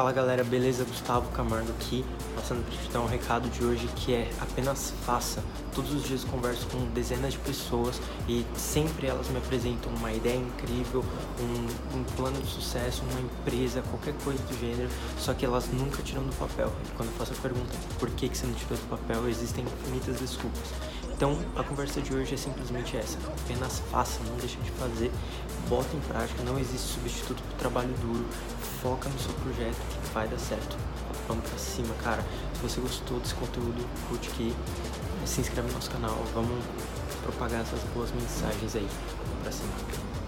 Fala galera, beleza? Gustavo Camargo aqui, passando para te dar um recado de hoje que é apenas faça. Todos os dias converso com dezenas de pessoas e sempre elas me apresentam uma ideia incrível, um, um plano de sucesso, uma empresa, qualquer coisa do gênero, só que elas nunca tiram do papel. E quando eu faço a pergunta por que, que você não tirou do papel, existem infinitas desculpas. Então a conversa de hoje é simplesmente essa: apenas faça, não deixe de fazer, bota em prática, não existe substituto para o trabalho duro, foca no seu projeto que vai dar certo. Vamos pra cima, cara. Se você gostou desse conteúdo, curte aqui, se inscreve no nosso canal, vamos propagar essas boas mensagens aí. Vamos pra cima.